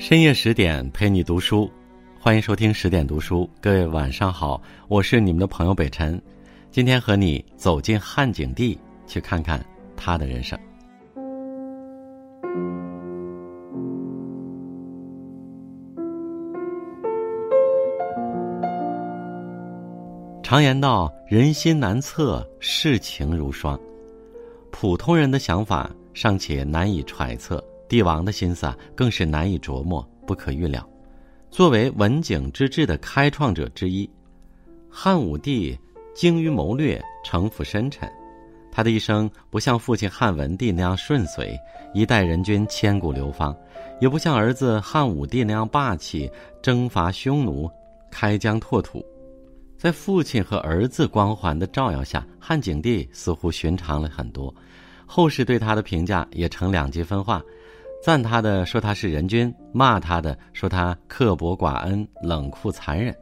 深夜十点陪你读书，欢迎收听十点读书。各位晚上好，我是你们的朋友北辰，今天和你走进汉景帝，去看看他的人生。常言道：“人心难测，世情如霜。”普通人的想法尚且难以揣测。帝王的心思啊，更是难以琢磨、不可预料。作为文景之治的开创者之一，汉武帝精于谋略，城府深沉。他的一生不像父亲汉文帝那样顺遂，一代人君千古流芳；也不像儿子汉武帝那样霸气，征伐匈奴，开疆拓土。在父亲和儿子光环的照耀下，汉景帝似乎寻常了很多。后世对他的评价也呈两极分化。赞他的说他是人君，骂他的说他刻薄寡恩、冷酷残忍。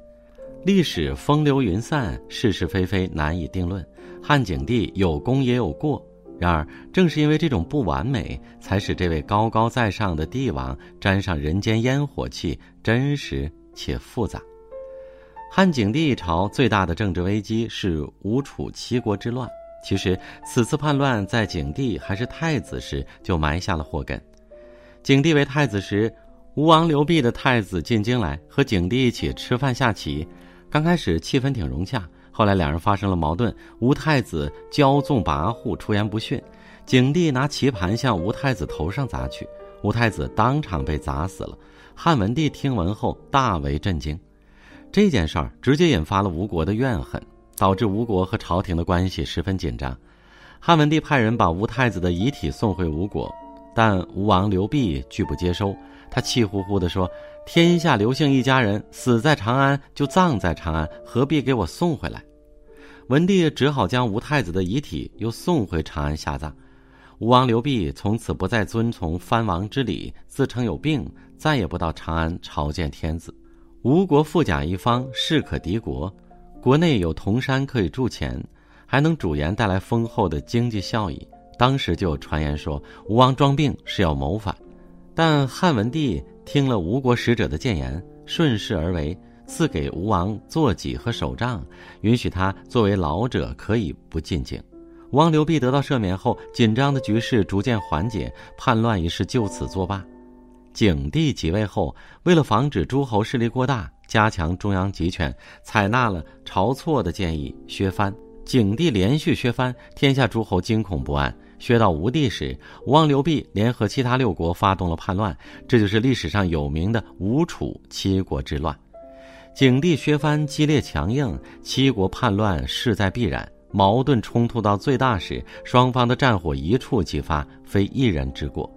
历史风流云散，是是非非难以定论。汉景帝有功也有过，然而正是因为这种不完美，才使这位高高在上的帝王沾上人间烟火气，真实且复杂。汉景帝朝最大的政治危机是吴楚七国之乱。其实此次叛乱在景帝还是太子时就埋下了祸根。景帝为太子时，吴王刘濞的太子进京来和景帝一起吃饭下棋。刚开始气氛挺融洽，后来两人发生了矛盾。吴太子骄纵跋扈，出言不逊，景帝拿棋盘向吴太子头上砸去，吴太子当场被砸死了。汉文帝听闻后大为震惊，这件事儿直接引发了吴国的怨恨，导致吴国和朝廷的关系十分紧张。汉文帝派人把吴太子的遗体送回吴国。但吴王刘濞拒不接收，他气呼呼地说：“天下刘姓一家人死在长安，就葬在长安，何必给我送回来？”文帝只好将吴太子的遗体又送回长安下葬。吴王刘濞从此不再遵从藩王之礼，自称有病，再也不到长安朝见天子。吴国富甲一方，势可敌国，国内有铜山可以铸钱，还能主盐带来丰厚的经济效益。当时就有传言说吴王装病是要谋反，但汉文帝听了吴国使者的谏言，顺势而为，赐给吴王坐骑和手杖，允许他作为老者可以不进京。吴王刘濞得到赦免后，紧张的局势逐渐缓解，叛乱一事就此作罢。景帝即位后，为了防止诸侯势力过大，加强中央集权，采纳了晁错的建议，削藩。景帝连续削藩，天下诸侯惊恐不安。削到吴地时，吴王刘濞联合其他六国发动了叛乱，这就是历史上有名的吴楚七国之乱。景帝削藩激烈强硬，七国叛乱势在必然。矛盾冲突到最大时，双方的战火一触即发，非一人之过。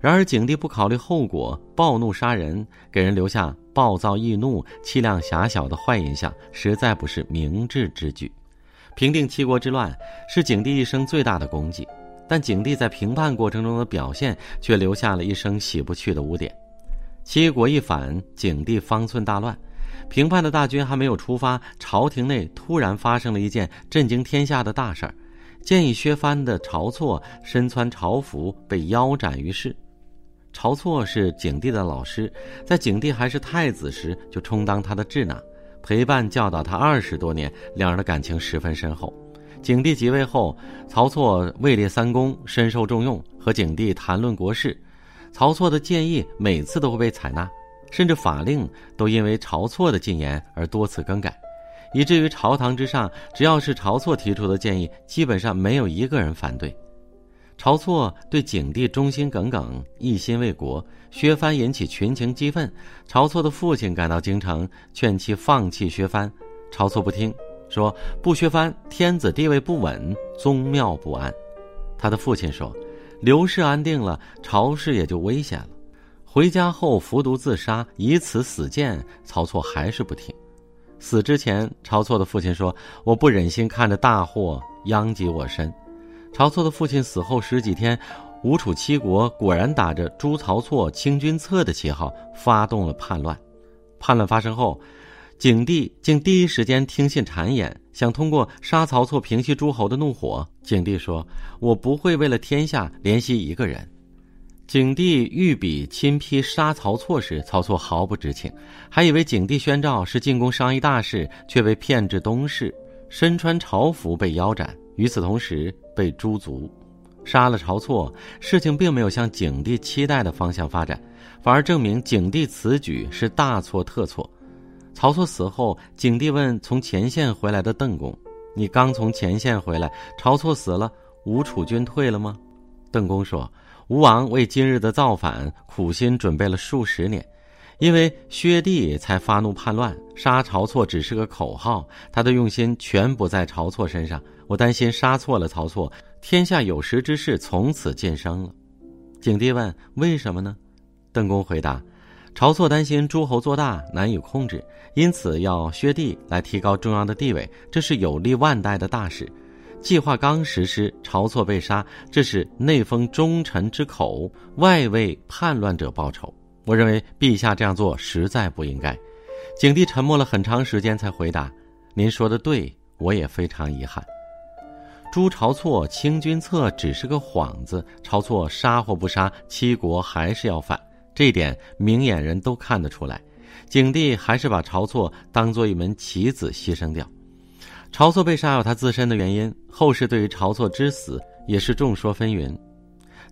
然而景帝不考虑后果，暴怒杀人，给人留下暴躁易怒、气量狭小的坏印象，实在不是明智之举。平定七国之乱是景帝一生最大的功绩。但景帝在平叛过程中的表现，却留下了一生洗不去的污点。七国一反，景帝方寸大乱。平叛的大军还没有出发，朝廷内突然发生了一件震惊天下的大事儿：建议削藩的晁错身穿朝服，被腰斩于市。晁错是景帝的老师，在景帝还是太子时就充当他的智囊，陪伴教导他二十多年，两人的感情十分深厚。景帝即位后，晁错位列三公，深受重用，和景帝谈论国事。晁错的建议每次都会被采纳，甚至法令都因为晁错的进言而多次更改，以至于朝堂之上，只要是晁错提出的建议，基本上没有一个人反对。晁错对景帝忠心耿耿，一心为国，削藩引起群情激愤。晁错的父亲赶到京城，劝其放弃削藩，晁错不听。说不削藩，天子地位不稳，宗庙不安。他的父亲说，刘氏安定了，朝氏也就危险了。回家后服毒自杀，以此死谏。曹错还是不听。死之前，晁错的父亲说：“我不忍心看着大祸殃及我身。”晁错的父亲死后十几天，吴楚七国果然打着诛曹错、清君侧的旗号发动了叛乱。叛乱发生后。景帝竟第一时间听信谗言，想通过杀曹错平息诸侯的怒火。景帝说：“我不会为了天下怜惜一个人。”景帝御笔亲批杀曹错时，曹错毫不知情，还以为景帝宣召是进宫商议大事，却被骗至东市，身穿朝服被腰斩。与此同时，被诛族，杀了曹错。事情并没有向景帝期待的方向发展，反而证明景帝此举是大错特错。曹错死后，景帝问从前线回来的邓公：“你刚从前线回来，曹错死了，吴楚军退了吗？”邓公说。吴王为今日的造反苦心准备了数十年，因为薛帝才发怒叛乱，杀曹错只是个口号，他的用心全不在曹错身上。我担心杀错了曹错，天下有识之士从此晋升了。景帝问：“为什么呢？”邓公回答：“晁错担心诸侯做大难以控制，因此要削帝来提高中央的地位，这是有利万代的大事。”计划刚实施，晁错被杀，这是内封忠臣之口，外为叛乱者报仇。我认为陛下这样做实在不应该。景帝沉默了很长时间，才回答：“您说的对，我也非常遗憾。诛晁错、清君侧只是个幌子，晁错杀或不杀，七国还是要反，这一点明眼人都看得出来。景帝还是把晁错当做一门棋子牺牲掉。”晁错被杀有他自身的原因，后世对于晁错之死也是众说纷纭，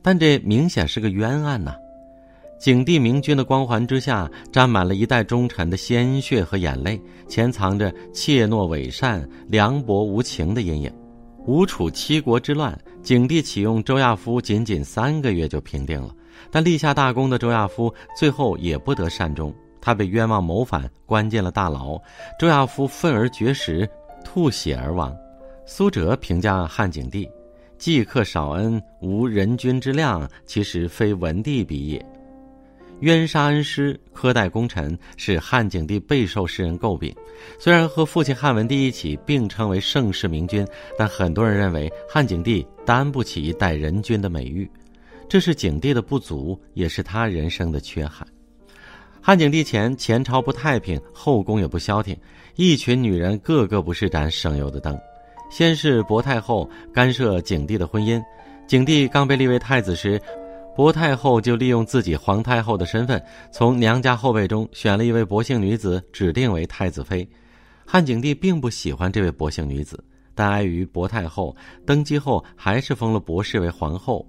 但这明显是个冤案呐！景帝明君的光环之下，沾满了一代忠臣的鲜血和眼泪，潜藏着怯懦伪善、凉薄无情的阴影。吴楚七国之乱，景帝启用周亚夫，仅仅三个月就平定了，但立下大功的周亚夫最后也不得善终，他被冤枉谋反，关进了大牢。周亚夫愤而绝食。吐血而亡。苏辙评价汉景帝：“既克少恩，无人君之量，其实非文帝比也。”冤杀恩师，苛待功臣，使汉景帝备受世人诟病。虽然和父亲汉文帝一起并称为盛世明君，但很多人认为汉景帝担不起一代人君的美誉，这是景帝的不足，也是他人生的缺憾。汉景帝前前朝不太平，后宫也不消停，一群女人个个不是盏省油的灯。先是薄太后干涉景帝的婚姻，景帝刚被立为太子时，薄太后就利用自己皇太后的身份，从娘家后辈中选了一位薄姓女子，指定为太子妃。汉景帝并不喜欢这位薄姓女子，但碍于薄太后登基后，还是封了薄氏为皇后。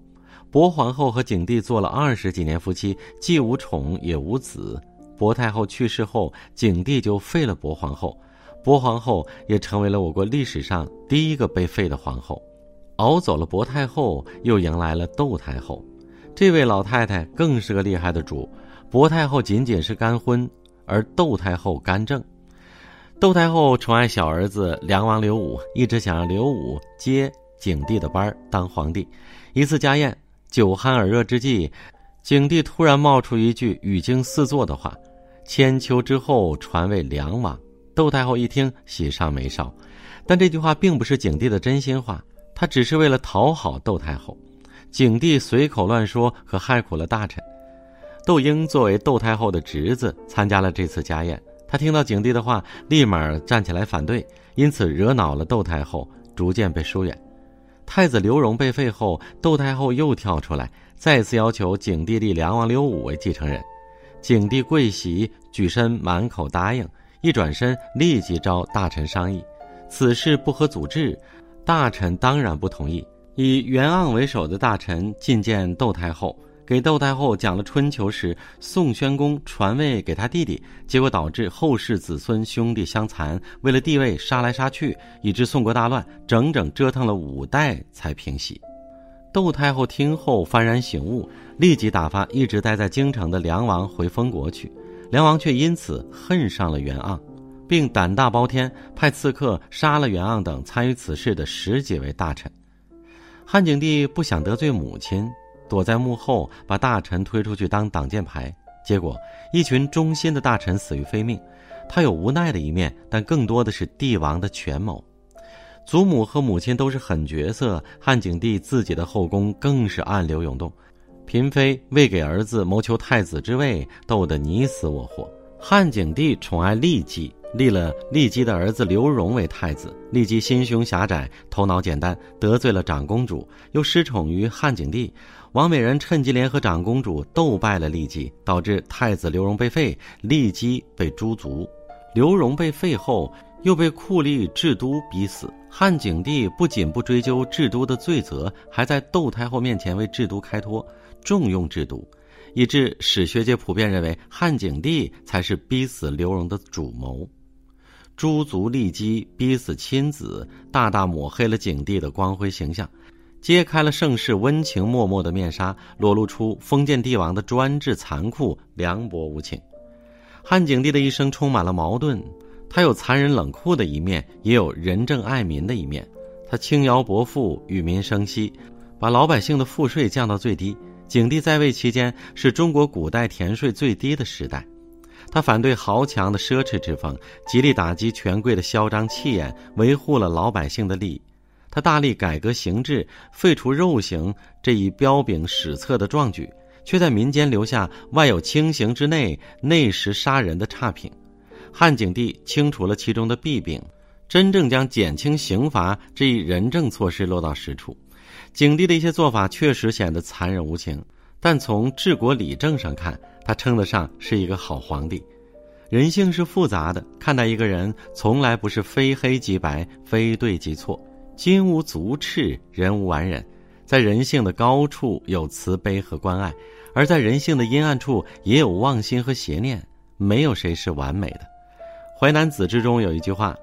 薄皇后和景帝做了二十几年夫妻，既无宠也无子。薄太后去世后，景帝就废了薄皇后，薄皇后也成为了我国历史上第一个被废的皇后。熬走了薄太后，又迎来了窦太后。这位老太太更是个厉害的主。薄太后仅仅是干婚，而窦太后干政。窦太后宠爱小儿子梁王刘武，一直想让刘武接景帝的班当皇帝。一次家宴。酒酣耳热之际，景帝突然冒出一句语惊四座的话：“千秋之后传位梁王。”窦太后一听，喜上眉梢。但这句话并不是景帝的真心话，他只是为了讨好窦太后。景帝随口乱说，可害苦了大臣。窦婴作为窦太后的侄子，参加了这次家宴。他听到景帝的话，立马站起来反对，因此惹恼了窦太后，逐渐被疏远。太子刘荣被废后，窦太后又跳出来，再次要求景帝立梁王刘武为继承人。景帝跪席，举身满口答应，一转身立即召大臣商议，此事不合祖制，大臣当然不同意。以袁盎为首的大臣觐见窦太后。给窦太后讲了春秋时宋宣公传位给他弟弟，结果导致后世子孙兄弟相残，为了地位杀来杀去，以致宋国大乱，整整折腾了五代才平息。窦太后听后幡然醒悟，立即打发一直待在京城的梁王回封国去，梁王却因此恨上了袁盎，并胆大包天，派刺客杀了袁盎等参与此事的十几位大臣。汉景帝不想得罪母亲。躲在幕后，把大臣推出去当挡箭牌，结果一群忠心的大臣死于非命。他有无奈的一面，但更多的是帝王的权谋。祖母和母亲都是狠角色，汉景帝自己的后宫更是暗流涌动，嫔妃为给儿子谋求太子之位，斗得你死我活。汉景帝宠爱利姬，立了骊姬的儿子刘荣为太子。骊姬心胸狭窄，头脑简单，得罪了长公主，又失宠于汉景帝。王美人趁机联合长公主斗败了骊姬，导致太子刘荣被废，骊姬被诛族。刘荣被废后，又被酷吏智都逼死。汉景帝不仅不追究智都的罪责，还在窦太后面前为智都开脱，重用智都。以致史学界普遍认为汉景帝才是逼死刘荣的主谋，诛族骊姬，逼死亲子，大大抹黑了景帝的光辉形象，揭开了盛世温情脉脉的面纱，裸露出封建帝王的专制残酷、凉薄无情。汉景帝的一生充满了矛盾，他有残忍冷酷的一面，也有仁政爱民的一面。他轻徭薄赋，与民生息，把老百姓的赋税降到最低。景帝在位期间是中国古代田税最低的时代，他反对豪强的奢侈之风，极力打击权贵的嚣张气焰，维护了老百姓的利益。他大力改革刑制，废除肉刑这一彪炳史册的壮举，却在民间留下外有轻刑之内，内实杀人的差评。汉景帝清除了其中的弊病，真正将减轻刑罚这一仁政措施落到实处。景帝的一些做法确实显得残忍无情，但从治国理政上看，他称得上是一个好皇帝。人性是复杂的，看待一个人从来不是非黑即白、非对即错。金无足赤，人无完人。在人性的高处有慈悲和关爱，而在人性的阴暗处也有妄心和邪念。没有谁是完美的。《淮南子》之中有一句话。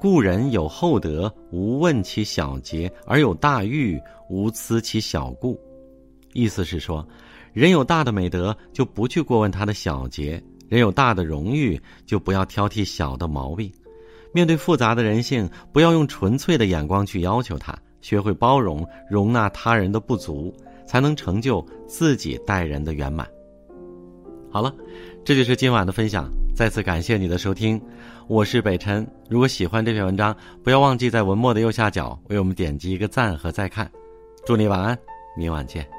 故人有厚德，无问其小节；而有大欲，无思其小故。意思是说，人有大的美德，就不去过问他的小节；人有大的荣誉，就不要挑剔小的毛病。面对复杂的人性，不要用纯粹的眼光去要求他，学会包容、容纳他人的不足，才能成就自己待人的圆满。好了，这就是今晚的分享。再次感谢你的收听，我是北辰。如果喜欢这篇文章，不要忘记在文末的右下角为我们点击一个赞和再看。祝你晚安，明晚见。